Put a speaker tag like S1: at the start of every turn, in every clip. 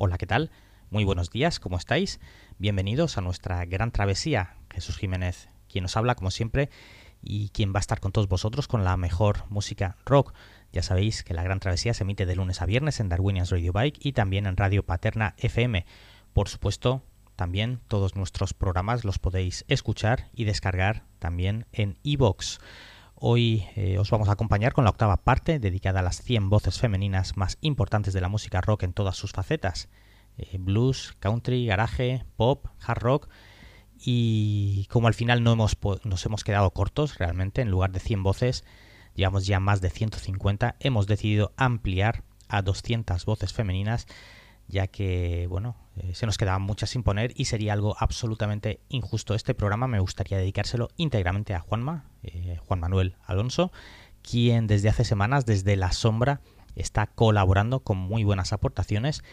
S1: Hola, ¿qué tal? Muy buenos días, ¿cómo estáis? Bienvenidos a nuestra gran travesía. Jesús Jiménez, quien nos habla como siempre y quien va a estar con todos vosotros con la mejor música rock. Ya sabéis que la gran travesía se emite de lunes a viernes en Darwinians Radio Bike y también en Radio Paterna FM. Por supuesto, también todos nuestros programas los podéis escuchar y descargar también en iVoox. Hoy eh, os vamos a acompañar con la octava parte dedicada a las 100 voces femeninas más importantes de la música rock en todas sus facetas. Eh, blues, country, garage, pop, hard rock. Y como al final no hemos, nos hemos quedado cortos realmente, en lugar de 100 voces, llevamos ya más de 150, hemos decidido ampliar a 200 voces femeninas ya que, bueno, eh, se nos quedaban muchas sin poner y sería algo absolutamente injusto. Este programa me gustaría dedicárselo íntegramente a Juanma, eh, Juan Manuel Alonso, quien desde hace semanas, desde la sombra, está colaborando con muy buenas aportaciones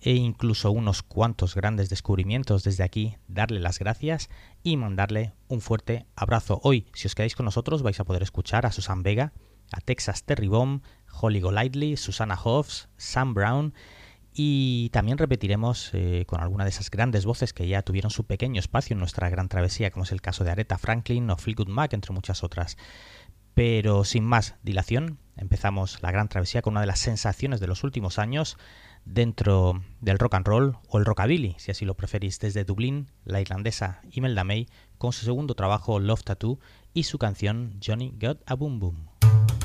S1: e incluso unos cuantos grandes descubrimientos desde aquí, darle las gracias y mandarle un fuerte abrazo. Hoy, si os quedáis con nosotros, vais a poder escuchar a Susan Vega, a Texas Terry Bomb, Holly Golightly, Susana Hoffs, Sam Brown y también repetiremos eh, con alguna de esas grandes voces que ya tuvieron su pequeño espacio en nuestra gran travesía, como es el caso de Aretha Franklin o Fleetwood Mac, entre muchas otras. Pero sin más dilación, empezamos la gran travesía con una de las sensaciones de los últimos años dentro del rock and roll o el rockabilly, si así lo preferís, desde Dublín, la irlandesa Imelda May, con su segundo trabajo Love Tattoo y su canción Johnny Got a Boom Boom.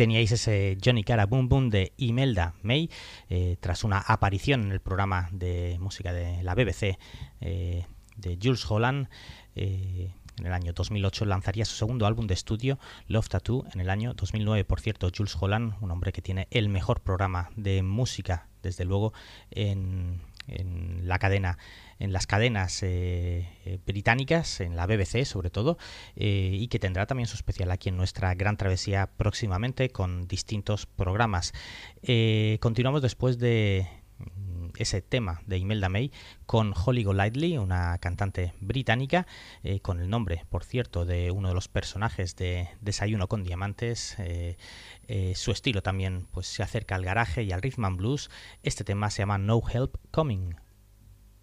S1: Teníais ese Johnny Cara Boom Boom de Imelda May, eh, tras una aparición en el programa de música de la BBC eh, de Jules Holland. Eh, en el año 2008 lanzaría su segundo álbum de estudio, Love Tattoo, en el año 2009. Por cierto, Jules Holland, un hombre que tiene el mejor programa de música, desde luego, en, en la cadena en las cadenas eh, eh, británicas, en la BBC sobre todo, eh, y que tendrá también su especial aquí en nuestra gran travesía próximamente con distintos programas. continuamos después de mm, ese tema de Imelda May con Holly Golightly, una cantante británica, con el nombre, por cierto, de uno de los personajes de Desayuno con Diamantes. su estilo también pues, se acerca al garaje y al rhythm and blues. Este tema se llama No Help Coming.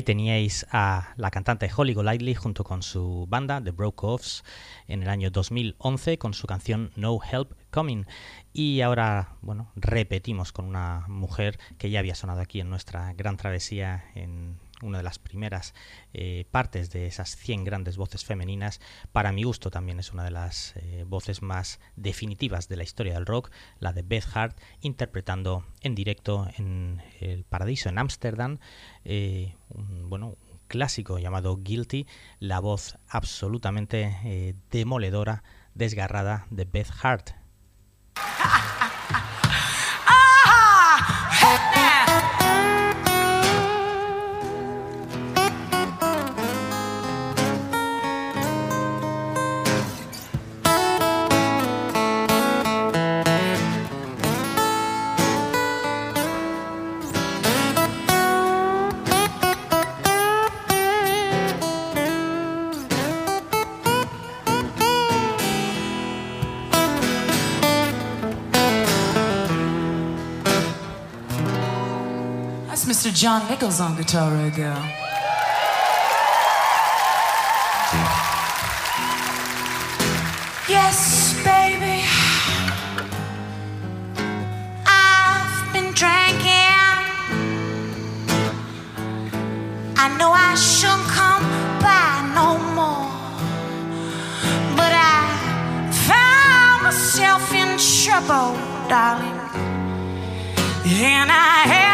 S1: teníais a la cantante Holly Golightly junto con su banda The Broke Offs en el año 2011 con su canción No Help Coming. Y ahora, bueno, repetimos con una mujer que ya había sonado aquí en nuestra gran travesía en una de las primeras eh, partes de esas 100 grandes voces femeninas. Para mi gusto también es una de las eh, voces más definitivas de la historia del rock, la de Beth Hart, interpretando en directo en el Paradiso en Ámsterdam, eh, un, bueno, un clásico llamado Guilty, la voz absolutamente demoledora, desgarrada de Beth Hart.
S2: John Nichols on guitar right there. Yes, baby. I've been drinking. I know I shouldn't come by no more. But I found myself in trouble, darling. And I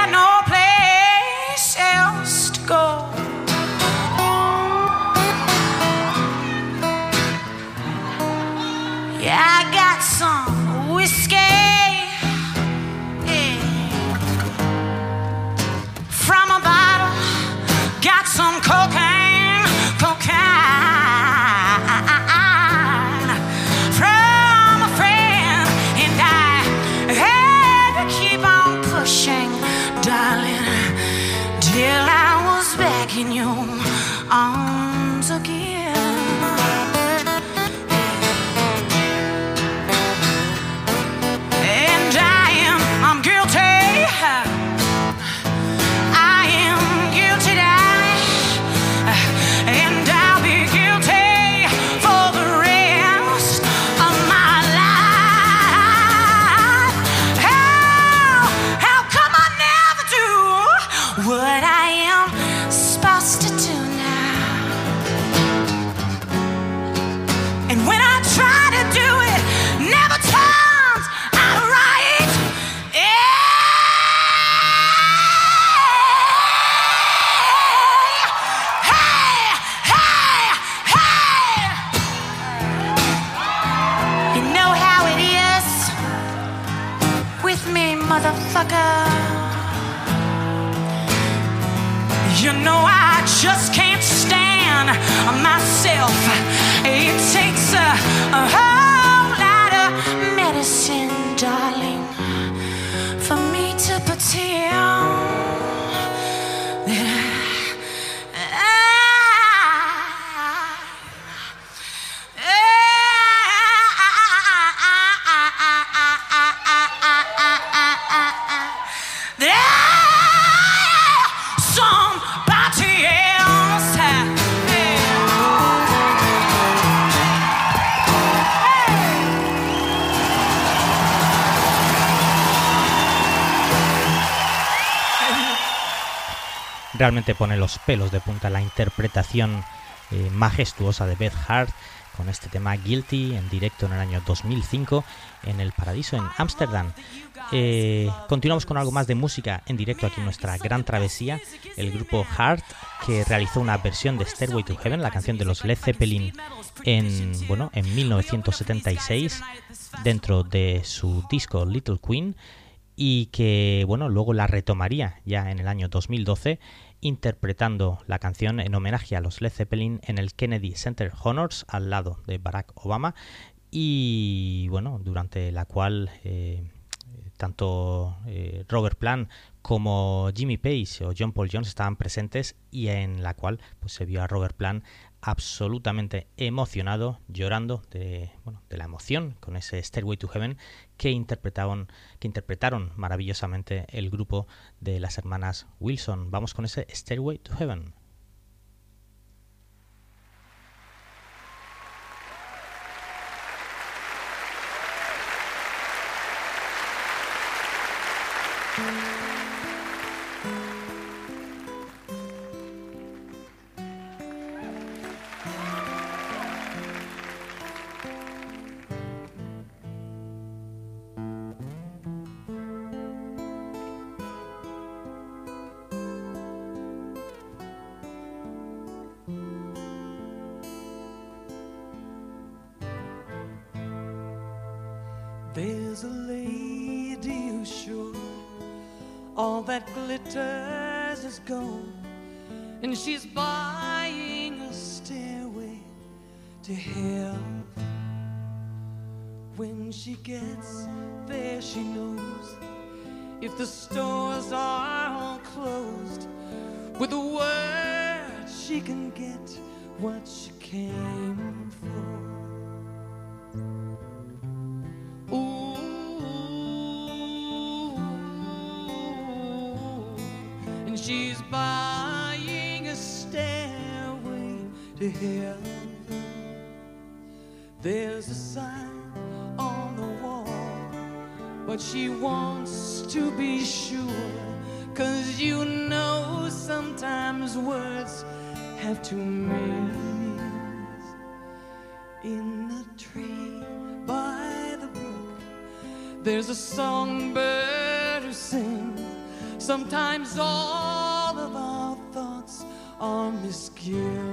S1: Realmente pone los pelos de punta la interpretación eh, majestuosa de Beth Hart con este tema Guilty en directo en el año 2005 en el Paradiso en Ámsterdam. Eh, continuamos con algo más de música en directo aquí en nuestra gran travesía. El grupo Heart que realizó una versión de Stairway to Heaven, la canción de los Led Zeppelin, en bueno en 1976 dentro de su disco Little Queen y que bueno luego la retomaría ya en el año 2012 interpretando la canción en homenaje a los Led Zeppelin en el Kennedy Center Honors al lado de Barack Obama y bueno durante la cual eh, tanto eh, Robert Plant como Jimmy Page o John Paul Jones estaban presentes y en la cual pues, se vio a Robert Plant absolutamente emocionado, llorando de, bueno, de la emoción con ese Stairway to Heaven que interpretaron, que interpretaron maravillosamente el grupo de las hermanas Wilson. Vamos con ese Stairway to Heaven.
S3: There's a lady who's sure all that glitters is gold, and she's buying a stairway to hell. When she gets there, she knows if the stores are all closed, with a word she can get what she came but she wants to be sure. Cause you know sometimes words have two meanings. In the tree by the brook, there's a songbird who sings. Sometimes all of our thoughts are misgiven.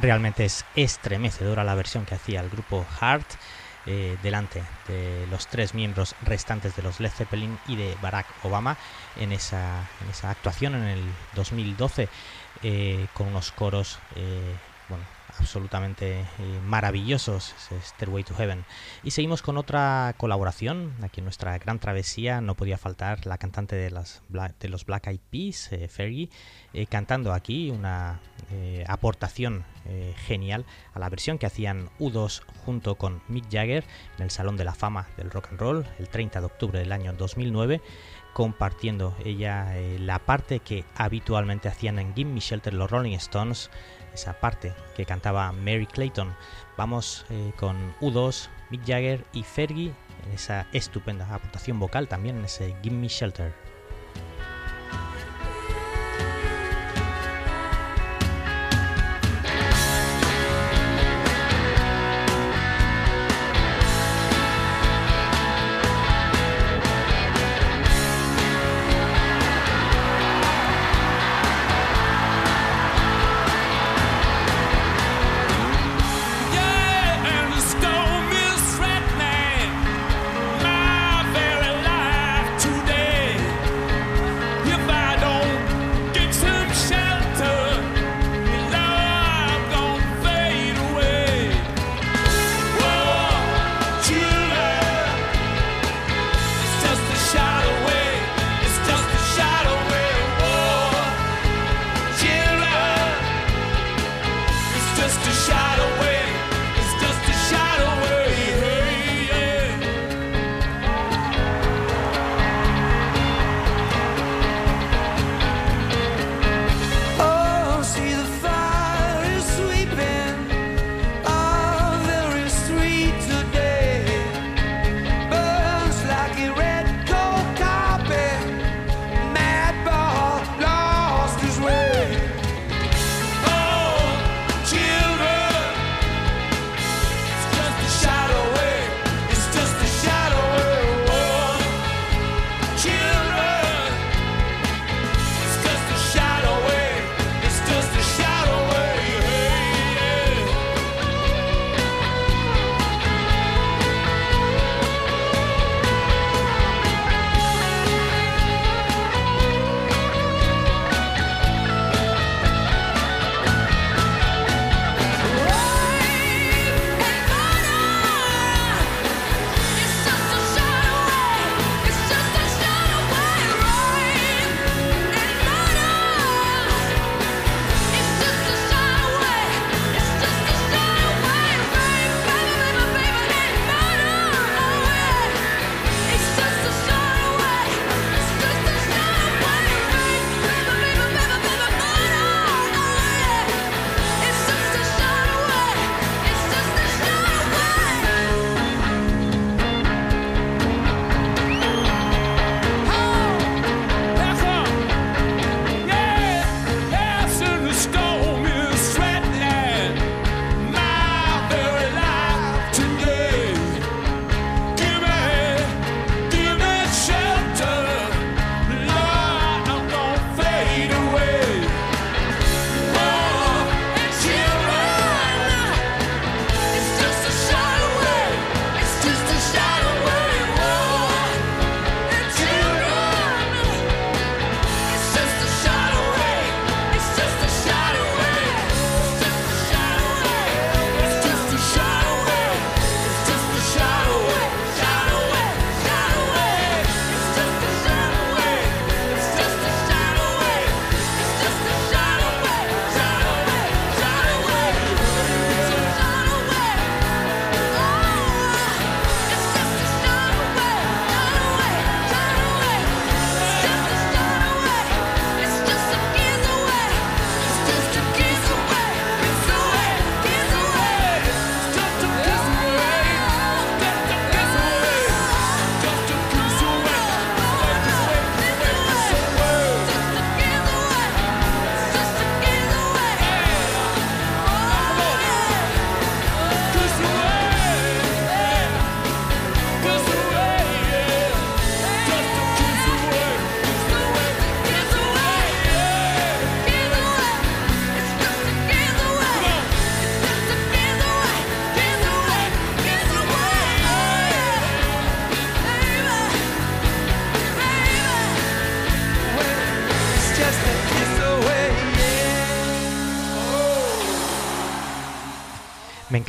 S1: Realmente es estremecedora la versión que hacía el grupo Heart eh, delante de los tres miembros restantes de los Led Zeppelin y de Barack Obama en esa, en esa actuación en el 2012 eh, con unos coros eh, bueno, absolutamente eh, maravillosos, Stairway to Heaven. Y seguimos con otra colaboración, aquí en nuestra gran travesía no podía faltar la cantante de, las de los Black Eyed Peas, eh, Fergie, eh, cantando aquí una aportación genial a la versión que hacían U2 junto con Mick Jagger en el Salón de la Fama del Rock and Roll el 30 de octubre del año 2009 compartiendo ella la parte que habitualmente hacían en Gimme Shelter los Rolling Stones esa parte que cantaba Mary Clayton. Vamos eh, con U2, Mick Jagger y Fergie en esa estupenda aportación vocal también en ese Give Me Shelter.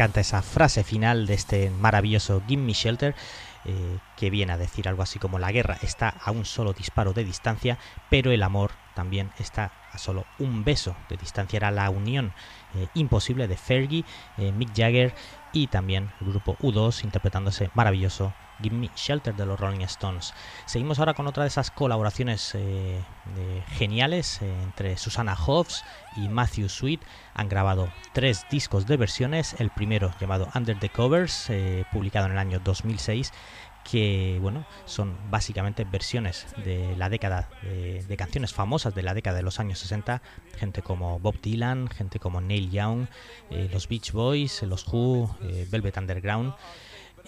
S1: Encanta esa frase final de este maravilloso Give Me Shelter, eh, que viene a decir algo así como la guerra está a un solo disparo de distancia, pero el amor también está a solo un beso de distancia. Era la unión eh, imposible de Fergie, eh, Mick Jagger y también el grupo U2 interpretando ese maravilloso Give Me Shelter de los Rolling Stones. Seguimos ahora con otra de esas colaboraciones eh, geniales entre Susana Hobbs y Matthew Sweet. Han grabado tres discos de versiones, el primero llamado Under the Covers, publicado en el año 2006 que bueno son básicamente versiones de la década de, canciones famosas de la década de los años 60 gente como Bob Dylan gente como Neil Young eh, los Beach Boys los Who eh, Velvet Underground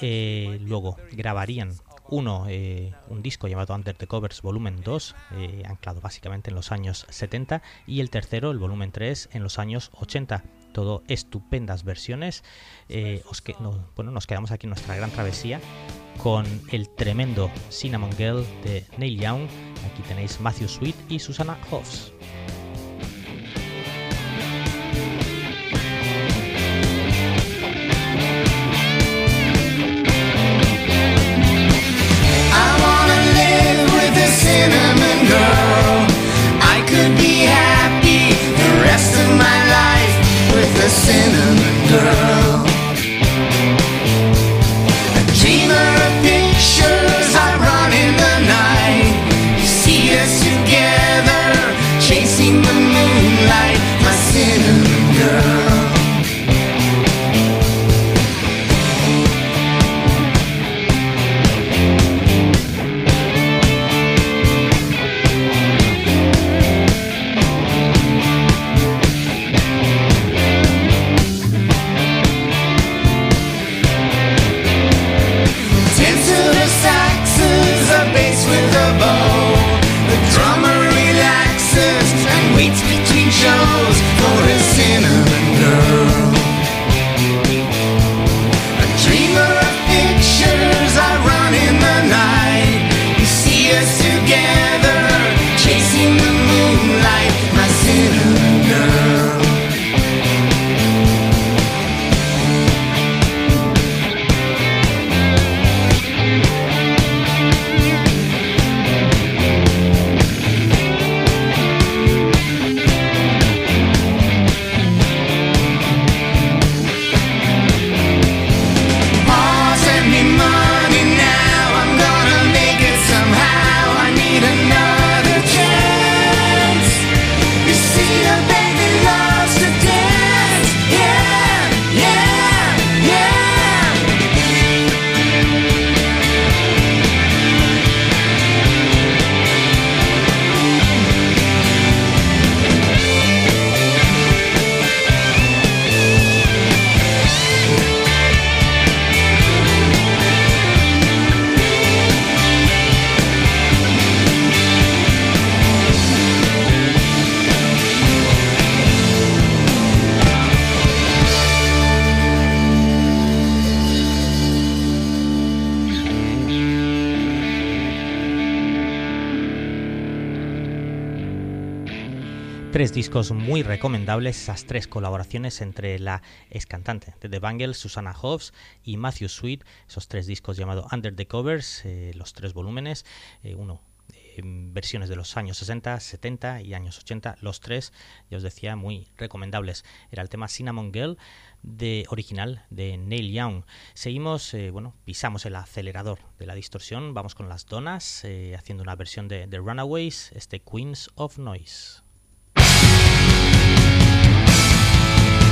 S1: eh, luego grabarían uno, un disco llamado Under the Covers Volumen 2, anclado básicamente en los años 70, y el tercero, el volumen 3, en los años 80. Todo estupendas versiones. bueno, nos quedamos aquí en nuestra gran travesía con el tremendo Cinnamon Girl de Neil Young. Aquí tenéis Matthew Sweet y Susana Hoffs. Muy recomendables, esas tres colaboraciones entre la ex cantante de The Bangles, Susanna Hobbs y Matthew Sweet, esos tres discos llamados Under the Covers, eh, los tres volúmenes, eh, uno versiones de los años 60, 70 y años 80, los tres, ya os decía, muy recomendables. Era el tema Cinnamon Girl de original de Neil Young. Seguimos, eh, bueno, pisamos el acelerador de la distorsión, vamos con las donas, haciendo una versión de The Runaways, este Queens of Noise. Bye.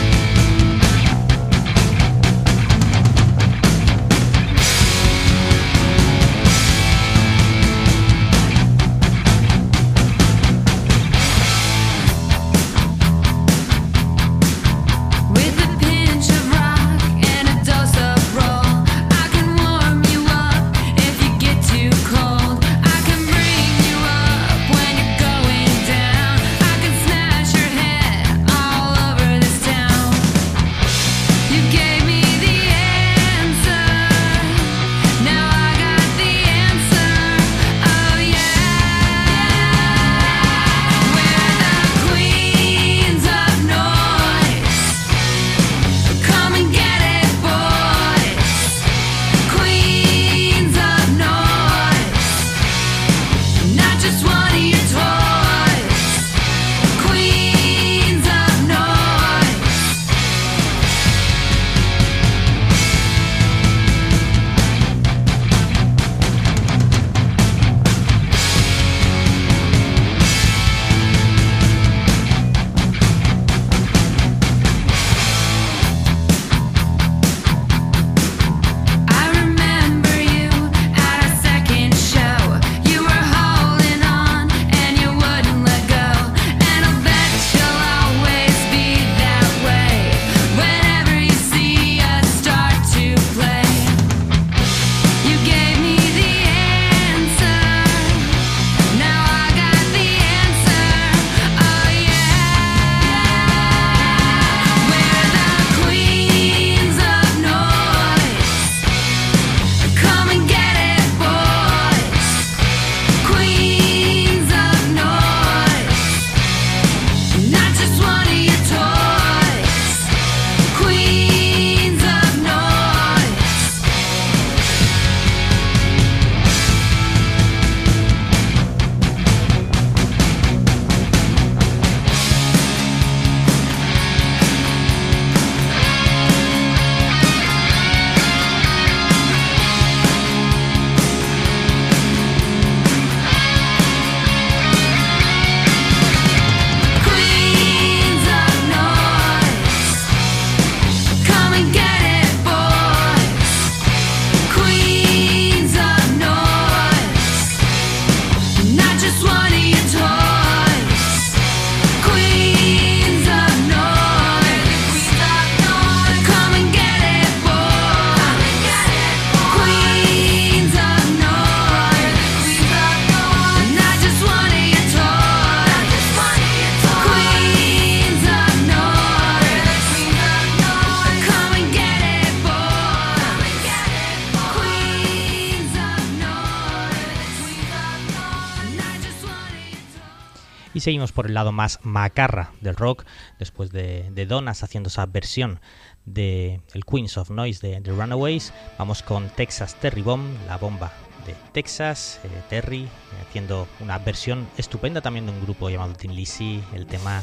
S1: Seguimos por el lado más macarra del rock, después de, de Donas haciendo esa versión de el Queens of Noise de The Runaways. Vamos con Texas Terry Bomb, la bomba de Texas, eh, Terry, haciendo una versión estupenda también de un grupo llamado Tin Lizzy, el tema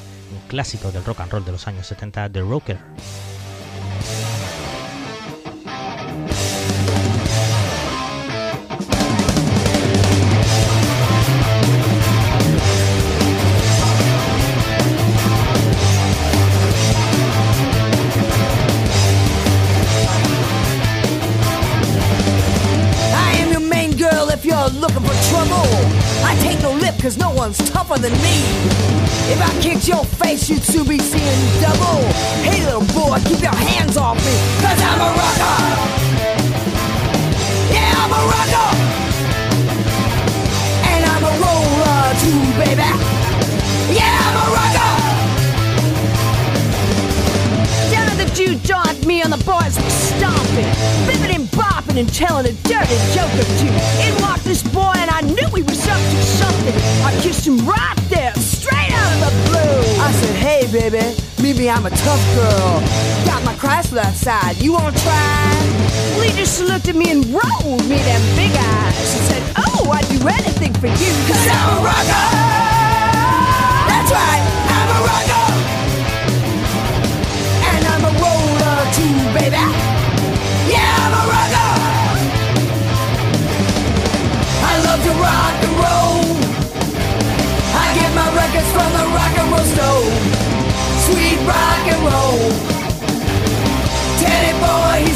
S1: clásico del rock and roll de los años 70, The Rocker.
S4: Looking for trouble. I take no lip cause no one's tougher than me. If I kicked your face, you'd soon be seeing double. Hey little boy, keep your hands off me, cause I'm a rocker. Yeah, I'm a rocker. And I'm a roller too, baby. Yeah, I'm a rocker. Down at the Jew joint, me and the boys were stomping, bipping and bopping and telling a dirty joke or two. In walked this boy and I knew he was up to something. I kissed him right there, straight out of the blue. I said, hey baby, maybe I'm a tough girl. Got my Chrysler outside, you wanna try? He just looked at me and rolled me them big eyes and said, oh, I'd do anything for you, cause I'm a rocker! That's right, I'm a rocker! And I'm a roller too, baby. Sweet rock and roll. Teddy boy,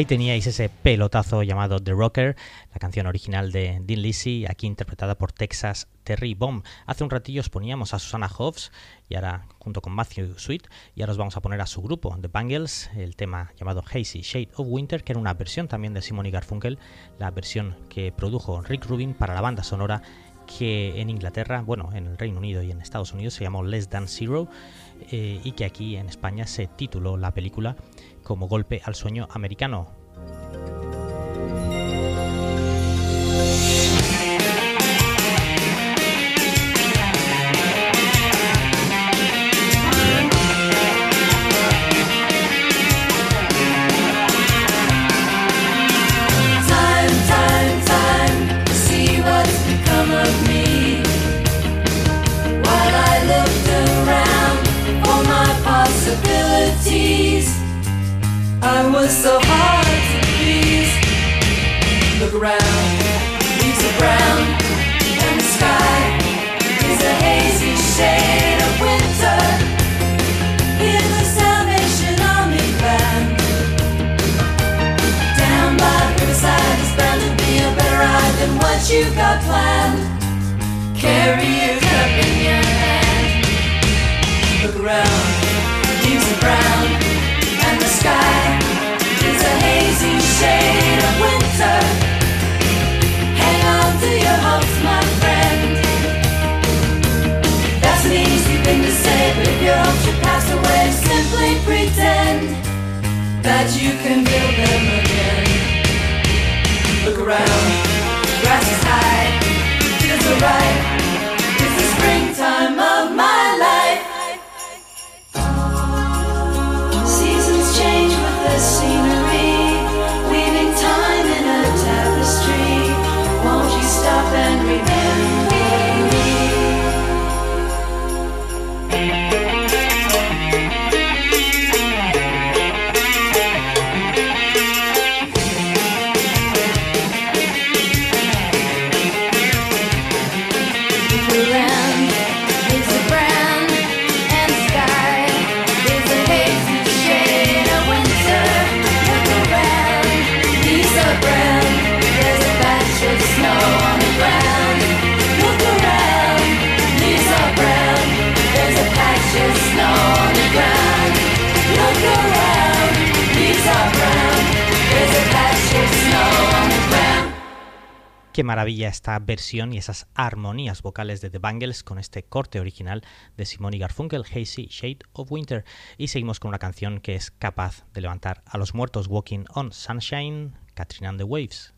S1: Ahí teníais ese pelotazo llamado The Rocker, la canción original de Dean Lizzy, aquí interpretada por Texas Terry Bomb. Hace un ratillo os poníamos a Susana Hobbs y ahora junto con Matthew Sweet y ahora os vamos a poner a su grupo The Bangles, el tema llamado Hazy Shade of Winter, que era una versión también de Simon Garfunkel, la versión que produjo Rick Rubin para la banda sonora que en Inglaterra, bueno, en el Reino Unido y en Estados Unidos se llamó Less Than Zero eh, y que aquí en España se tituló la película como Golpe al Sueño Americano.
S5: I was so hard to please. Look around, leaves are brown, and the sky is a hazy shade of winter. In the Salvation Army band. Down by the riverside is bound to be a better ride than what you got planned. Carry your cup in your hand. Look around, leaves are brown, your hopes should pass away, simply pretend that you can build them again. Look around, grass is high, fields are ripe.
S3: Maravilla esta versión y esas armonías vocales de The Bangles con este corte original de Simone Garfunkel, Hazy Shade of Winter. Y seguimos con una canción que es capaz de levantar a los muertos, Walking on Sunshine, Katrina and the Waves.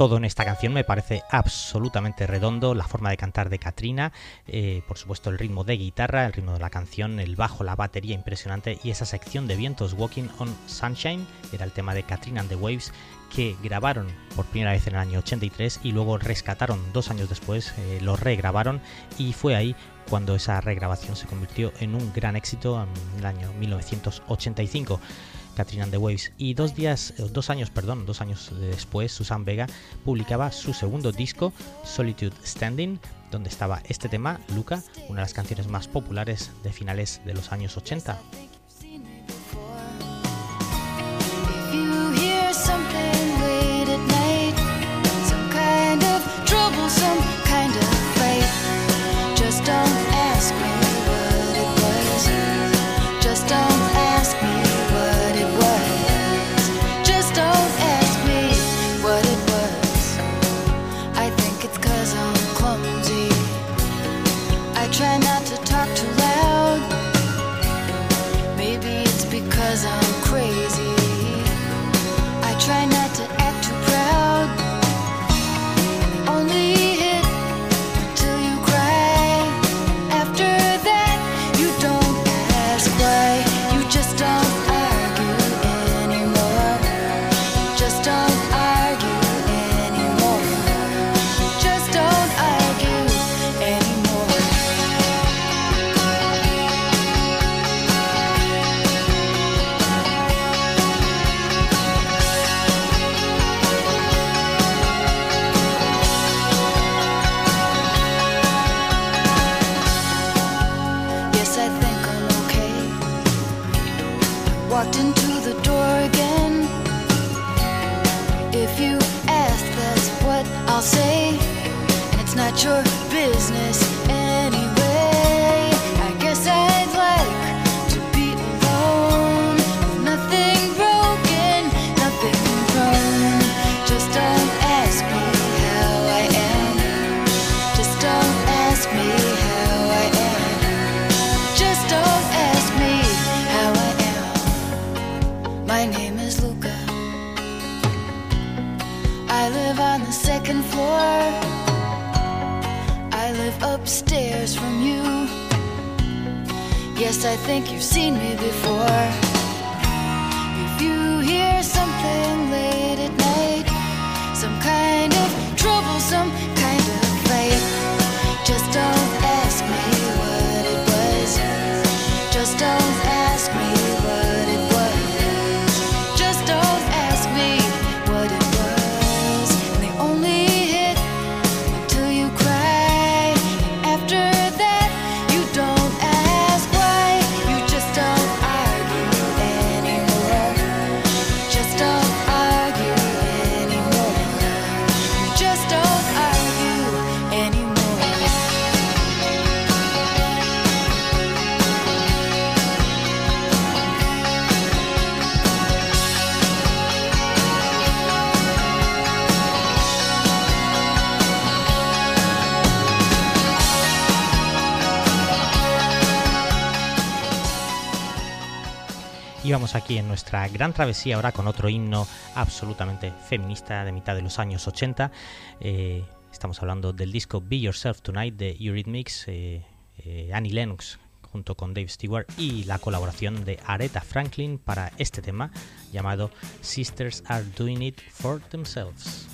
S3: Todo en esta canción me parece absolutamente redondo, la forma de cantar de Katrina, eh, por supuesto el ritmo de guitarra, el ritmo de la canción, el bajo, la batería impresionante y esa sección de vientos Walking on Sunshine era el tema de Katrina and the Waves que grabaron por primera vez en el año 83 y luego rescataron dos años después, eh, lo regrabaron y fue ahí cuando esa regrabación se convirtió en un gran éxito en el año 1985. Katrina and the Waves. Y dos días, eh, dos años, perdón, dos años después, Susan Vega publicaba su segundo disco, Solitude Standing, donde estaba este tema, Luca, una de las canciones más populares de finales de los años 80.
S6: Talk too loud. Maybe it's because I'm crazy. I try not.
S1: aquí en nuestra gran travesía ahora con otro himno absolutamente feminista de mitad de los años 80. Eh, estamos hablando del disco Be Yourself Tonight de Eurythmics, eh, eh, Annie Lennox junto con Dave Stewart y la colaboración de Aretha Franklin para este tema llamado Sisters Are Doing It For Themselves.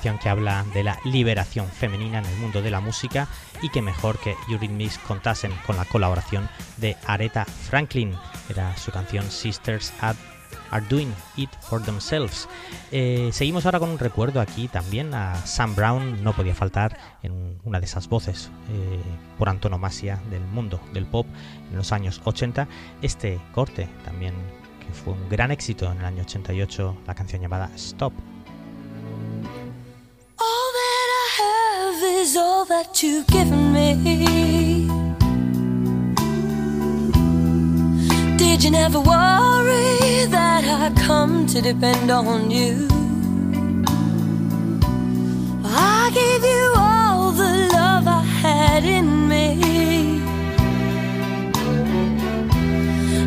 S1: Que habla de la liberación femenina en el mundo de la música y que mejor que Eurythmics contasen con la colaboración de Aretha Franklin. Era su canción Sisters at Are Doing It For Themselves. Eh, seguimos ahora con un recuerdo aquí también a Sam Brown, no podía faltar en una de esas voces eh, por antonomasia del mundo del pop en los años 80. Este corte también que fue un gran éxito en el año 88, la canción llamada Stop.
S5: All that I have is all that you've given me. Did you never worry that I come to depend on you? I gave you all the love I had in me.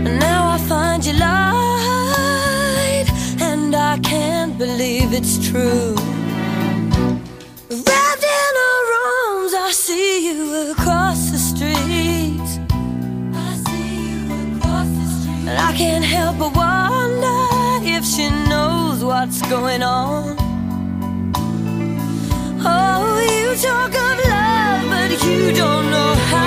S5: And now I find you lied, and I can't believe it's true. Wrapped in her arms, I see you across the street. I see you across the street. And I can't help but wonder if she knows what's going on. Oh, you talk of love, but you don't know how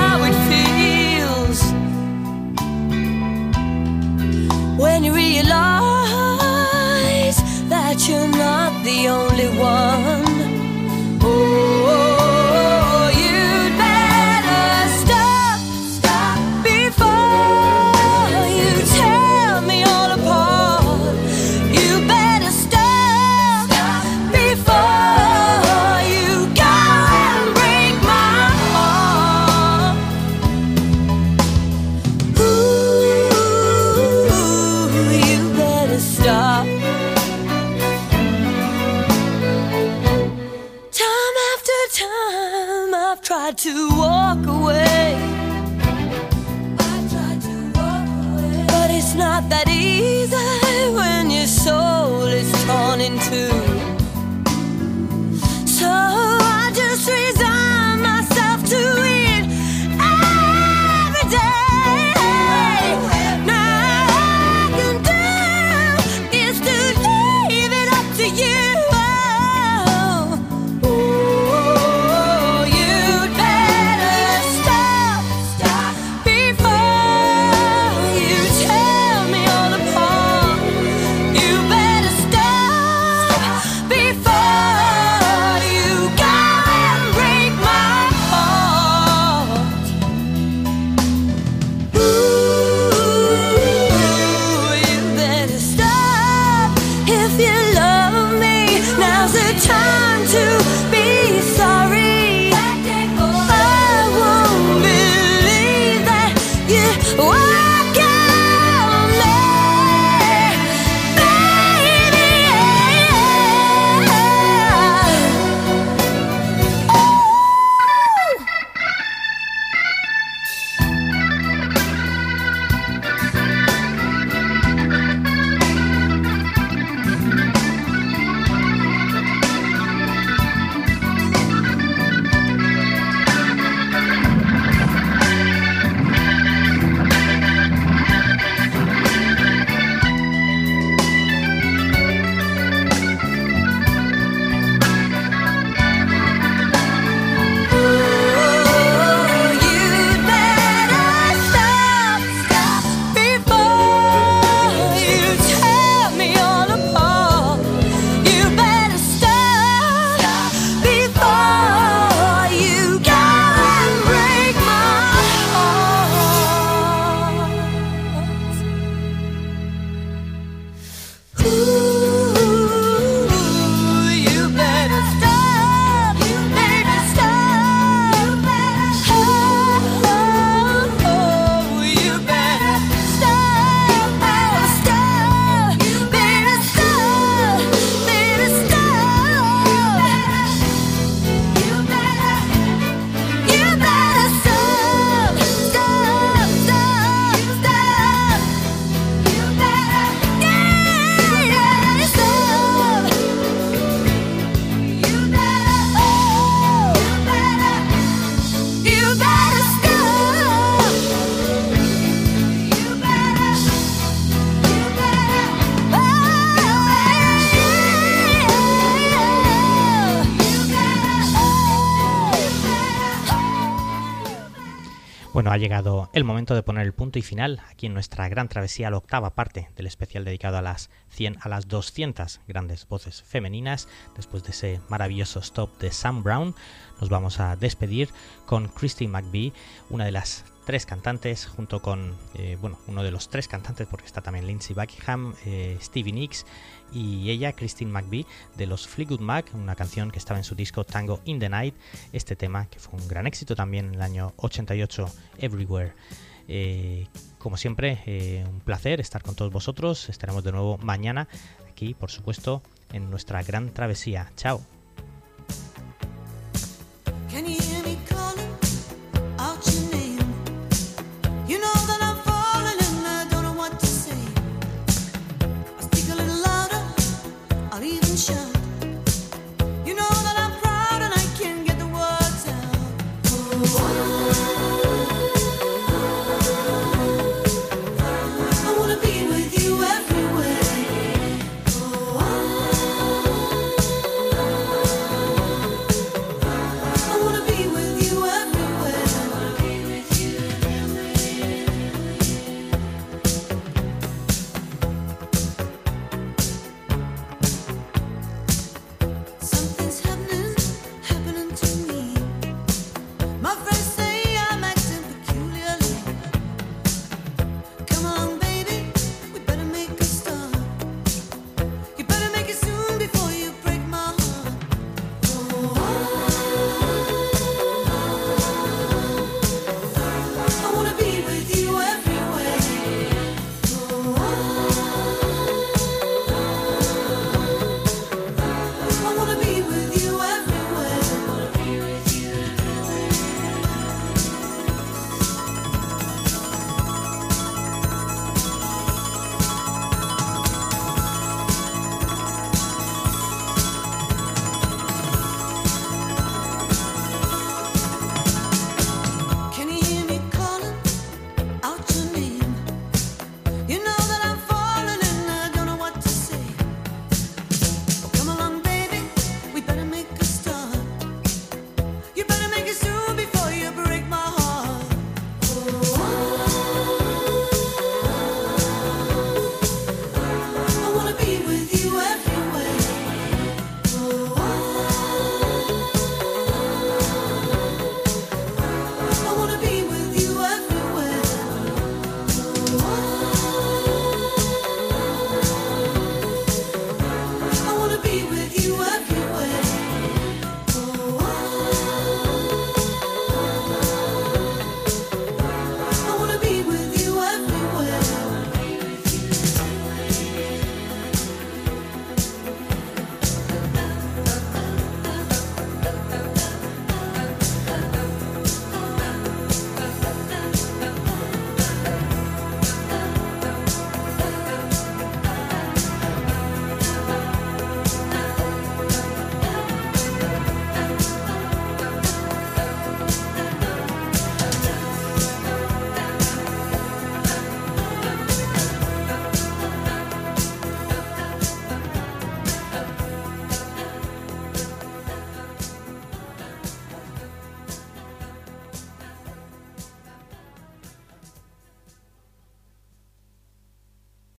S1: ha llegado el momento de poner el punto y final aquí en nuestra gran travesía, la octava parte del especial dedicado a las 100 a las 200 grandes voces femeninas. Después de ese maravilloso stop de Sam Brown, nos vamos a despedir con Christine McVie, una de las tres cantantes junto con, eh, bueno, uno de los tres cantantes porque está también Lindsey Buckingham, eh, Stevie Nicks y ella, Christine McVie, de los Fleetwood Mac, una canción que estaba en su disco Tango in the Night, este tema que fue un gran éxito también en el año 88, Everywhere. Eh, como siempre, un placer estar con todos vosotros. Estaremos de nuevo mañana aquí, por supuesto, en nuestra gran travesía. Chao.